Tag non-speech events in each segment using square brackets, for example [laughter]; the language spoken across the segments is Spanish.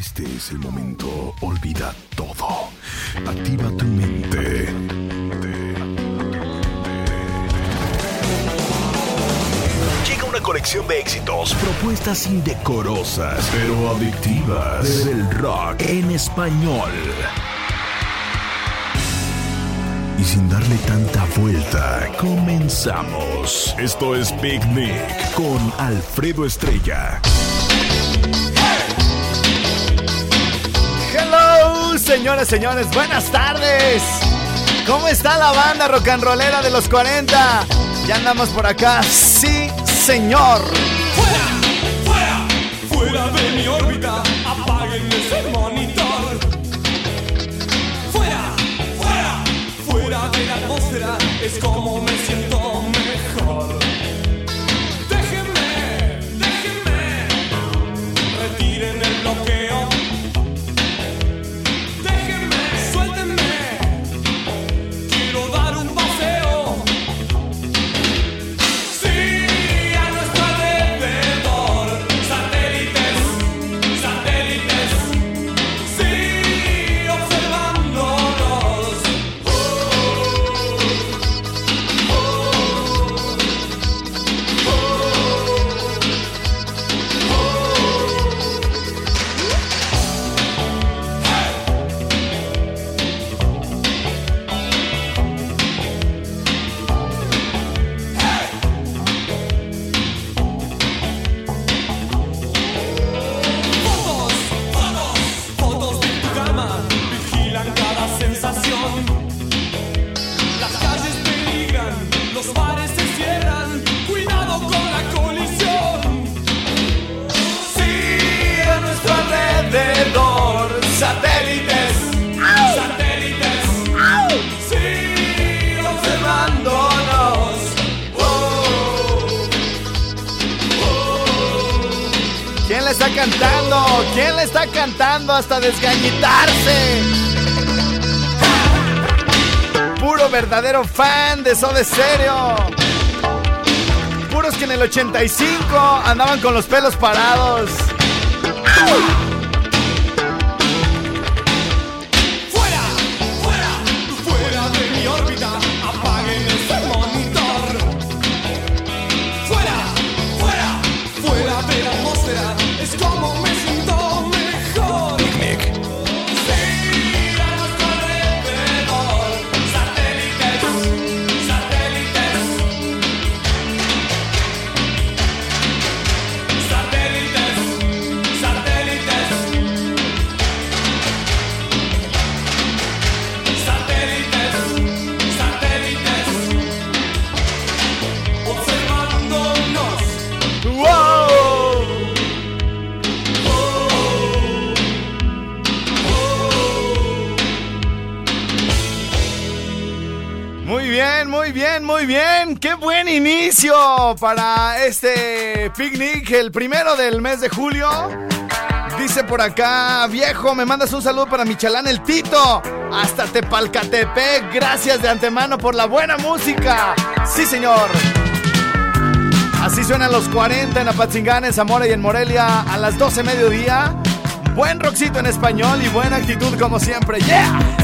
Este es el momento. Olvida todo. Activa tu mente. Llega una colección de éxitos, propuestas indecorosas, pero adictivas del rock en español. Y sin darle tanta vuelta, comenzamos. Esto es Picnic con Alfredo Estrella. Señores, señores, buenas tardes. ¿Cómo está la banda rock and rollera de los 40? Ya andamos por acá. Sí, señor. ¡Fuera! ¡Fuera! ¡Fuera de mi órbita! Desgañitarse? Puro verdadero fan de Soda Stereo. Puros que en el 85 andaban con los pelos parados. Muy bien. Qué buen inicio para este picnic, el primero del mes de julio. Dice por acá, viejo, me mandas un saludo para Michalán el Tito. Hasta Tepalcatepec. Gracias de antemano por la buena música. Sí, señor. Así suenan los 40 en Apatzingán, en Zamora y en Morelia a las 12 mediodía. Buen rockcito en español y buena actitud como siempre. ¡Yeah!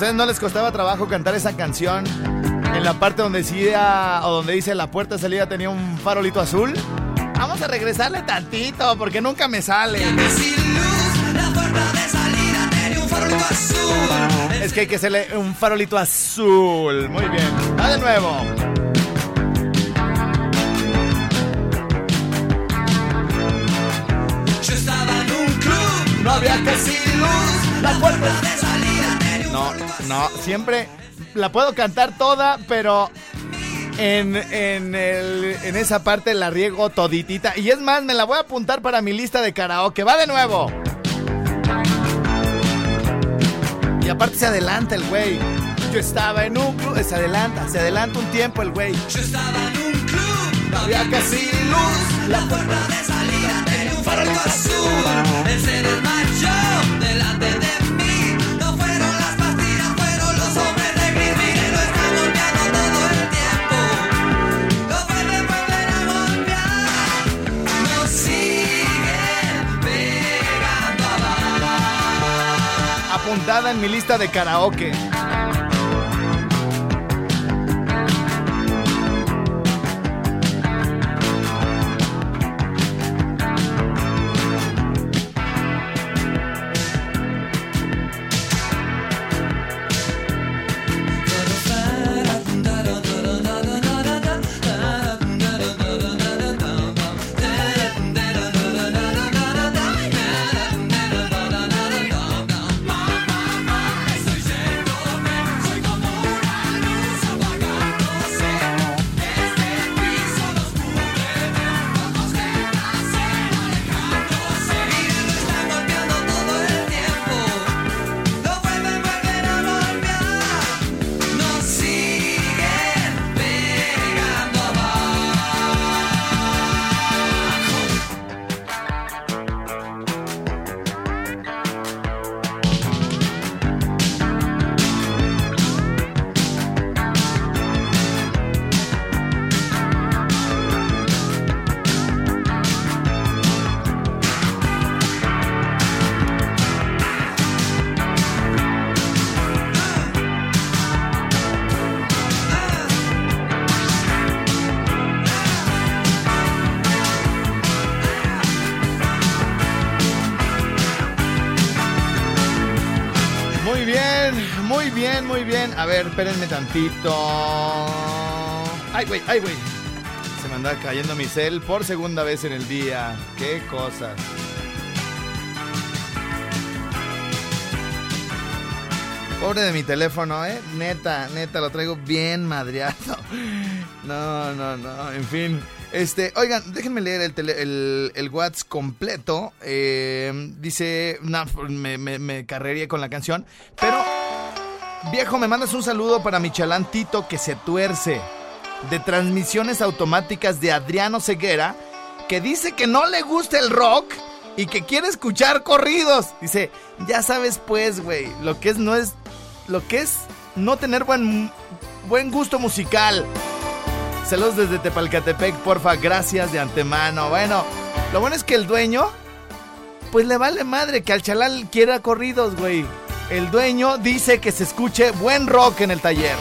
Ustedes no les costaba trabajo cantar esa canción? En la parte donde decía, o donde dice la puerta de salida tenía un farolito azul. Vamos a regresarle tantito porque nunca me sale. Es que hay que hacerle un farolito azul. Muy bien. Va de nuevo. Yo estaba en un club, No había casi luz. La puerta. de salida No, no, siempre la puedo cantar toda, pero en, en, el- en esa parte la riego toditita. Y es más, me la voy a apuntar para mi lista de karaoke. Va de nuevo. Y aparte se adelanta el güey. Yo estaba en un club. Se adelanta, se adelanta un tiempo el güey. Yo estaba en un club, había casi luz. la puerta de salida tenía un farolito azul. Él se desmayó delante Apuntada en mi lista de karaoke. Muy bien, muy bien, muy bien. A ver, espérenme tantito. Ay, güey, ay, güey. Se me anda cayendo mi cel por segunda vez en el día. Qué cosas. Pobre de mi teléfono, ¿eh? Neta, neta, lo traigo bien madreado. [laughs] No, no, no, en fin. Este, oigan, déjenme leer el, tele- el, WhatsApp completo. Eh, dice, me carrería con la canción. Pero, viejo, me mandas un saludo para mi chalán Tito que se tuerce. De transmisiones automáticas de Adriano Ceguera. Que dice que no le gusta el rock y que quiere escuchar corridos. Dice, ya sabes pues, güey, lo que es no es... Lo que es no tener buen, buen gusto musical. Saludos desde Tepalcatepec, porfa, gracias de antemano. Bueno, lo bueno es que el dueño, pues le vale madre que al chalal quiera corridos, güey. El dueño dice que se escuche buen rock en el taller.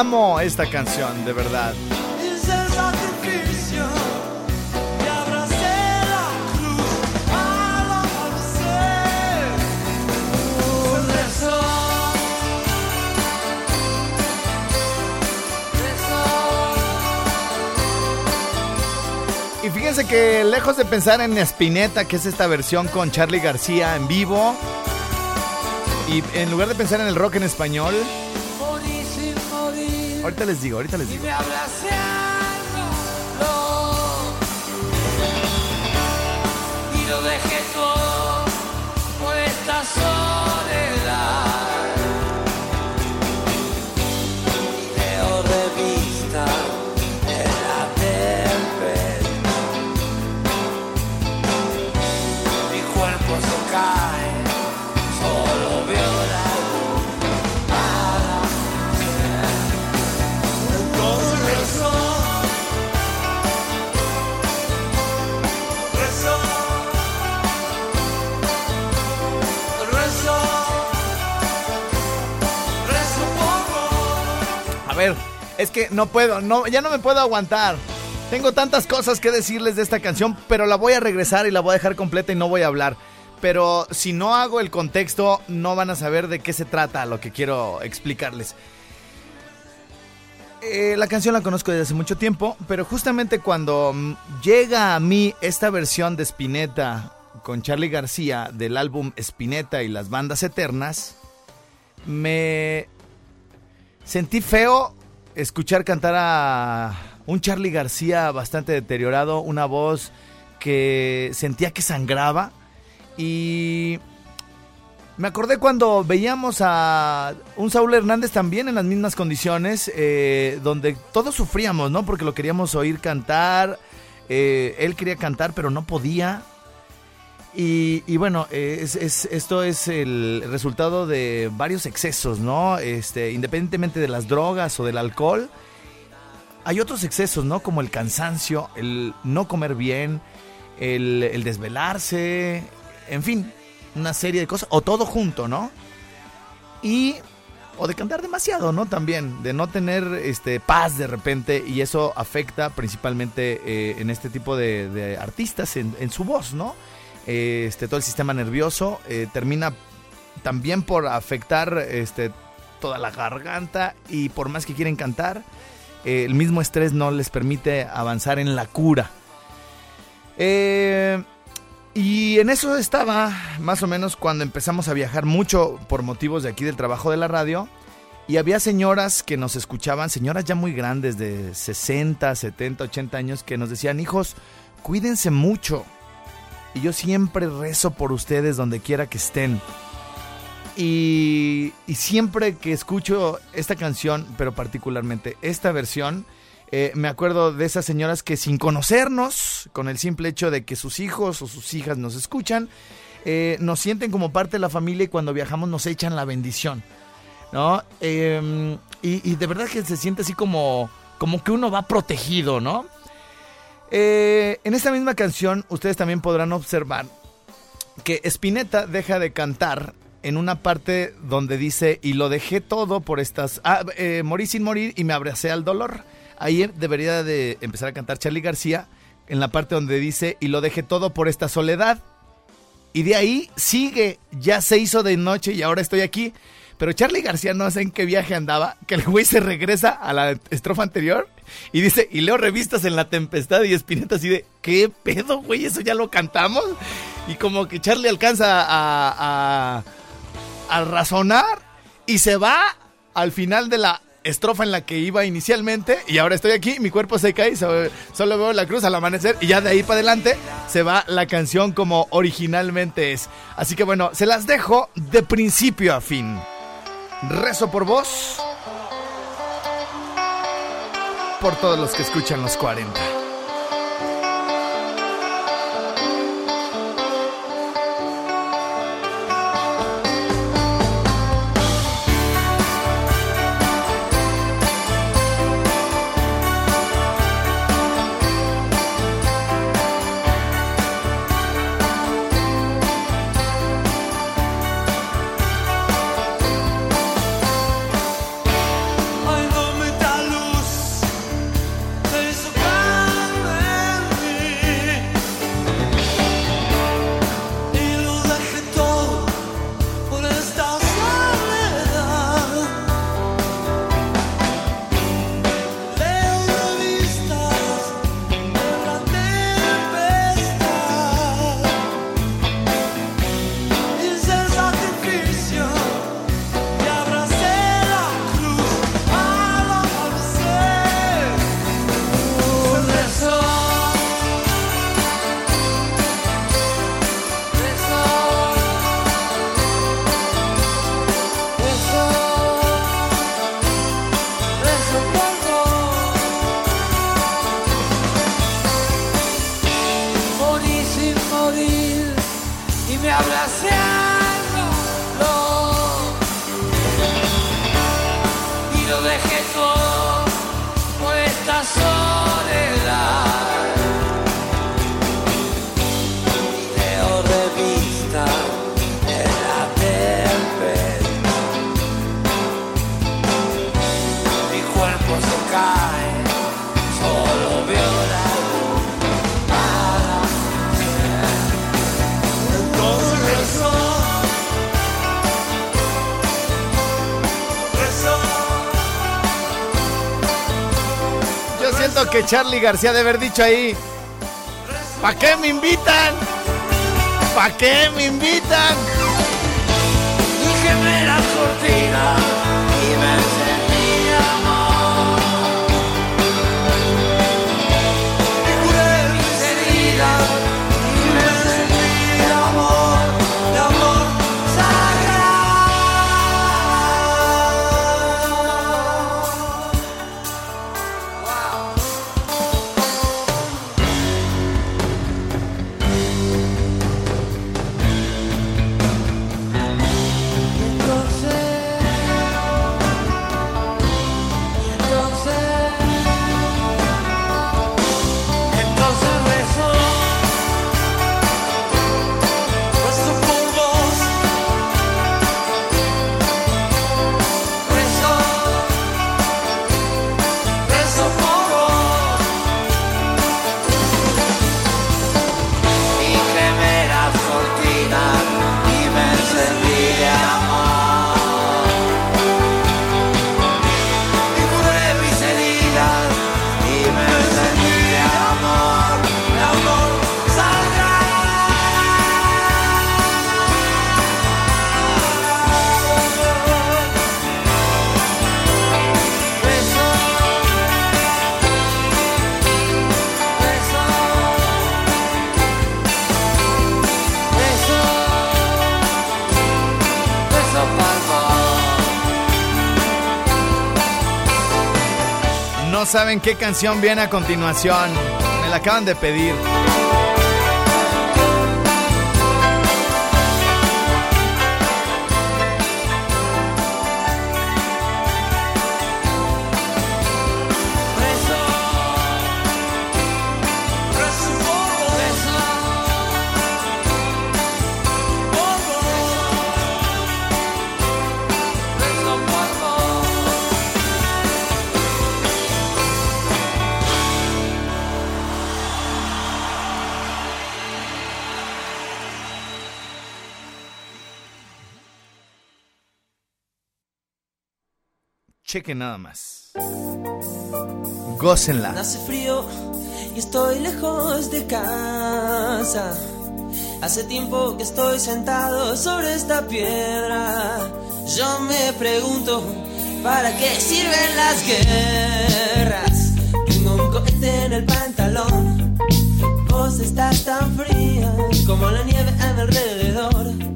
Amo esta canción, de verdad. Y fíjense que lejos de pensar en Spinetta, que es esta versión con Charlie García en vivo, y en lugar de pensar en el rock en español, ahorita les digo, ahorita les y digo. y lo dejé todo por esta soledad. Es que no puedo, no, ya no me puedo aguantar. Tengo tantas cosas que decirles de esta canción, pero la voy a regresar y la voy a dejar completa y no voy a hablar. Pero si no hago el contexto, no van a saber de qué se trata lo que quiero explicarles. Eh, la canción la conozco desde hace mucho tiempo, pero justamente cuando mm, llega a mí esta versión de Spinetta con Charlie García del álbum Spinetta y las bandas eternas, me sentí feo escuchar cantar a un Charlie García bastante deteriorado, una voz que sentía que sangraba y me acordé cuando veíamos a un Saúl Hernández también en las mismas condiciones, eh, donde todos sufríamos, ¿no? Porque lo queríamos oír cantar, eh, él quería cantar pero no podía. Y, bueno, esto es el resultado de varios excesos, ¿no? Este, independientemente de las drogas o del alcohol, hay otros excesos, ¿no? Como el cansancio, el no comer bien, el, desvelarse, en fin, una serie de cosas, o todo junto, ¿no? Y o de cantar demasiado, ¿no? También, de no tener este, paz de repente y eso afecta principalmente eh, en este tipo de, artistas, en, su voz, ¿no? Este, todo el sistema nervioso eh, termina también por afectar este, toda la garganta y por más que quieren cantar, eh, el mismo estrés no les permite avanzar en la cura. Eh, y en eso estaba más o menos cuando empezamos a viajar mucho por motivos de aquí del trabajo de la radio. Y había señoras que nos escuchaban, señoras ya muy grandes de 60, 70, 80 años, que nos decían, hijos, cuídense mucho. Y yo siempre rezo por ustedes donde quiera que estén. Y, siempre que escucho esta canción, pero particularmente esta versión, eh, me acuerdo de esas señoras que sin conocernos, con el simple hecho de que sus hijos o sus hijas nos escuchan, eh, nos sienten como parte de la familia y cuando viajamos nos echan la bendición. ¿No? Em, y, de verdad que se siente así como, como que uno va protegido, ¿no? Eh, en esta misma canción, ustedes también podrán observar que Spinetta deja de cantar en una parte donde dice, y lo dejé todo por estas... Ah, eh, morí sin morir y me abracé al dolor. Ahí debería de empezar a cantar Charlie García en la parte donde dice, y lo dejé todo por esta soledad. Y de ahí sigue, ya se hizo de noche y ahora estoy aquí. Pero Charlie García no sé en qué viaje andaba, que el güey se regresa a la estrofa anterior y dice, y leo revistas en la tempestad y Espineta así de, ¿qué pedo, güey? ¿Eso ya lo cantamos? Y como que Charlie alcanza a al razonar y se va al final de la estrofa en la que iba inicialmente y ahora estoy aquí, mi cuerpo se cae, solo veo la cruz al amanecer y ya de ahí para adelante se va la canción como originalmente es. Así que bueno, se las dejo de principio a fin. Rezo por vos, por todos los que escuchan los 40. Que Charlie García de haber dicho ahí, ¿para qué me invitan? ¿Para qué me invitan? me la cortina vida. Saben qué canción viene a continuación. Me la acaban de pedir. Cheque nada más. Gócenla. Hace frío y estoy lejos de casa. Hace tiempo que estoy sentado sobre esta piedra. Yo me pregunto, ¿para qué sirven las guerras? Tengo un cohete en el pantalón. Vos estás tan fría como la nieve a mi alrededor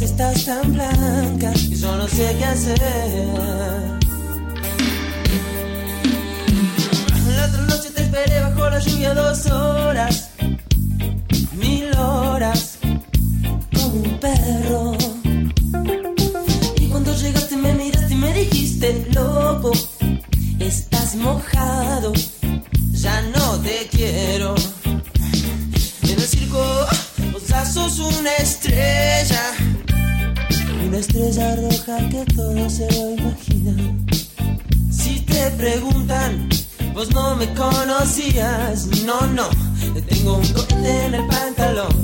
estás tan blanca y yo no sé qué hacer. La otra noche te esperé bajo la lluvia dos horas, estrella roja que todo se lo imagina. Si te preguntan, vos no me conocías, no, no, tengo un cohete en el pantalón.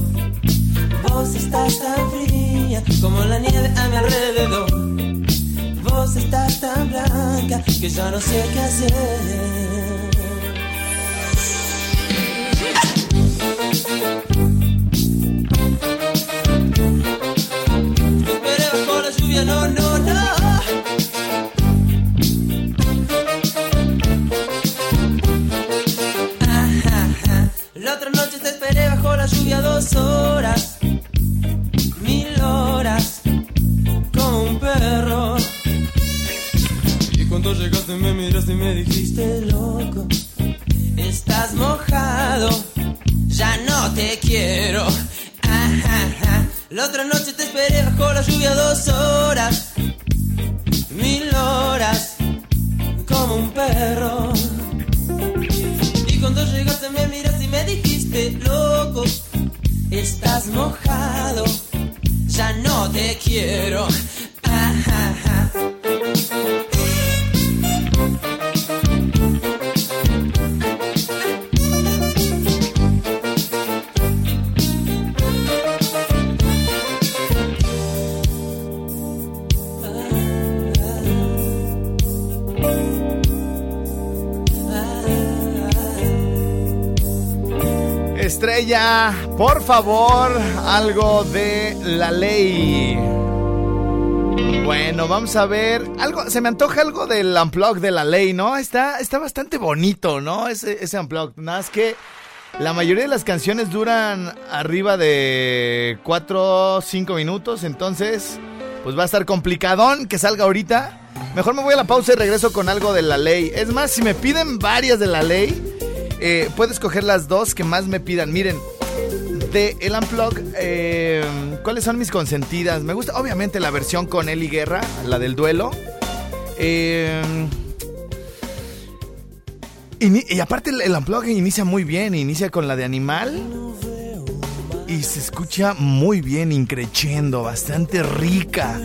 Vos estás tan fría como la nieve a mi alrededor. Vos estás tan blanca que ya no sé qué hacer. Dos horas, mil horas, como un perro. Y cuando llegaste me miraste y me dijiste, loco, estás mojado, ya no te quiero. La otra noche te esperé bajo la lluvia dos horas, mil horas, como un perro. Y cuando llegaste me miraste y me dijiste, loco, estás mojado, ya no te quiero. Estrella, por favor, algo de la ley. Bueno, vamos a ver. Algo, se me antoja algo del unplug de la ley, ¿no? Está, está bastante bonito, ¿no? Ese, ese unplug. Nada más que la mayoría de las canciones duran arriba de 4 o 5 minutos. Entonces, pues va a estar complicadón que salga ahorita. Mejor me voy a la pausa y regreso con algo de la ley. Es más, si me piden varias de la ley, eh, puedo escoger las dos que más me pidan. Miren, de El Unplug, eh, ¿cuáles son mis consentidas? Me gusta, obviamente, la versión con Eli Guerra, la del duelo. Eh, y aparte, el, el Unplug inicia muy bien, inicia con la de Animal. Y se escucha muy bien, increchendo, bastante rica.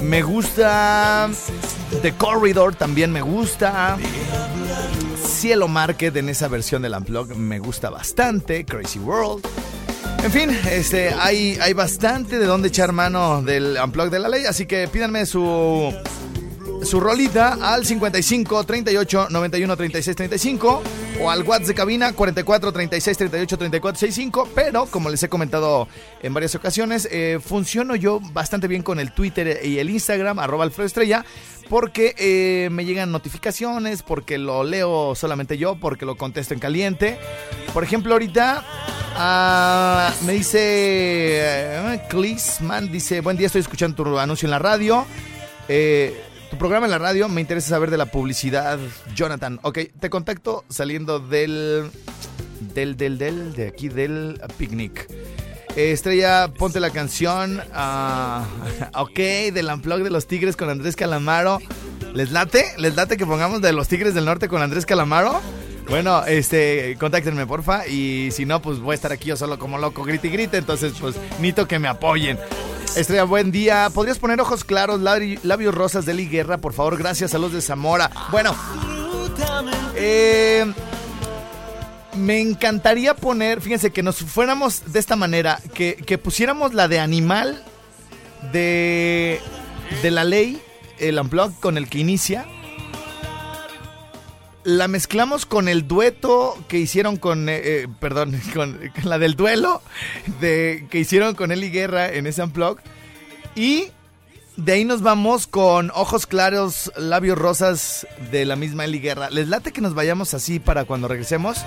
Me gusta. The Corridor también me gusta. Cielo Market en esa versión del Unplug me gusta bastante. Crazy World. En fin, este, hay, hay bastante de dónde echar mano del Unplug de la ley. Así que pídanme su, su rolita al 55 38 91 36 35 o al WhatsApp de cabina 44 36 38 34 65. Pero como les he comentado en varias ocasiones, eh, funciono yo bastante bien con el Twitter y el Instagram, arroba Alfredo Estrella, porque eh, me llegan notificaciones, porque lo leo solamente yo, porque lo contesto en caliente. Por ejemplo, ahorita ah, me dice eh, Clisman, dice, buen día, estoy escuchando tu anuncio en la radio. Eh, tu programa en la radio, me interesa saber de la publicidad, Jonathan. Ok, te contacto saliendo del, del, del, del, de aquí del picnic. Eh, Estrella, ponte la canción. ah, [laughs] ok, del Unplug de los Tigres con Andrés Calamaro. ¿Les late? ¿Les late que pongamos de los Tigres del Norte con Andrés Calamaro? Bueno, este, contáctenme porfa y si no, pues voy a estar aquí yo solo como loco, grite y grite, entonces pues necesito que me apoyen. Estrella, buen día. ¿Podrías poner ojos claros, labi- labios rosas de Eli Guerra, por favor? Gracias a los de Zamora. Bueno, eh, me encantaría poner, fíjense, que nos fuéramos de esta manera, que, que pusiéramos la de animal de, de la ley, el unplug con el que inicia. La mezclamos con el dueto que hicieron con, eh, eh, perdón, [laughs] con, la del duelo de, que hicieron con Eli Guerra en ese unplug. Y de ahí nos vamos con ojos claros, labios rosas de la misma Eli Guerra. ¿Les late que nos vayamos así para cuando regresemos?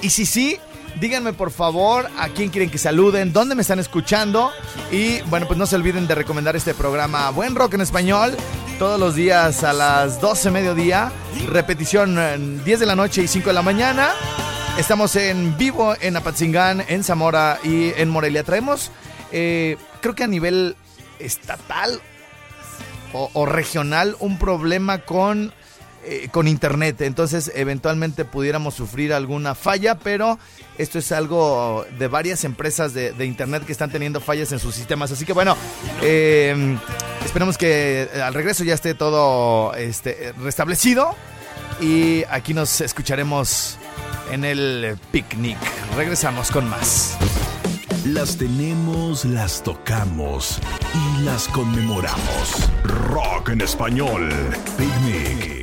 Y si sí, díganme por favor a quién quieren que saluden, dónde me están escuchando. Y bueno, pues no se olviden de recomendar este programa Buen Rock en Español. Todos los días a las 12 mediodía. Repetición eh, 10 de la noche y 5 de la mañana. Estamos en vivo en Apatzingán, en Zamora y en Morelia. Traemos, eh, creo que a nivel estatal o, regional un problema con, eh, con internet. Entonces, eventualmente pudiéramos sufrir alguna falla, pero esto es algo de varias empresas de, internet que están teniendo fallas en sus sistemas. Así que bueno, eh, esperemos que al regreso ya esté todo este, restablecido. Y aquí nos escucharemos en el picnic. Regresamos con más. Las tenemos, las tocamos y las conmemoramos. Rock en español. Picnic.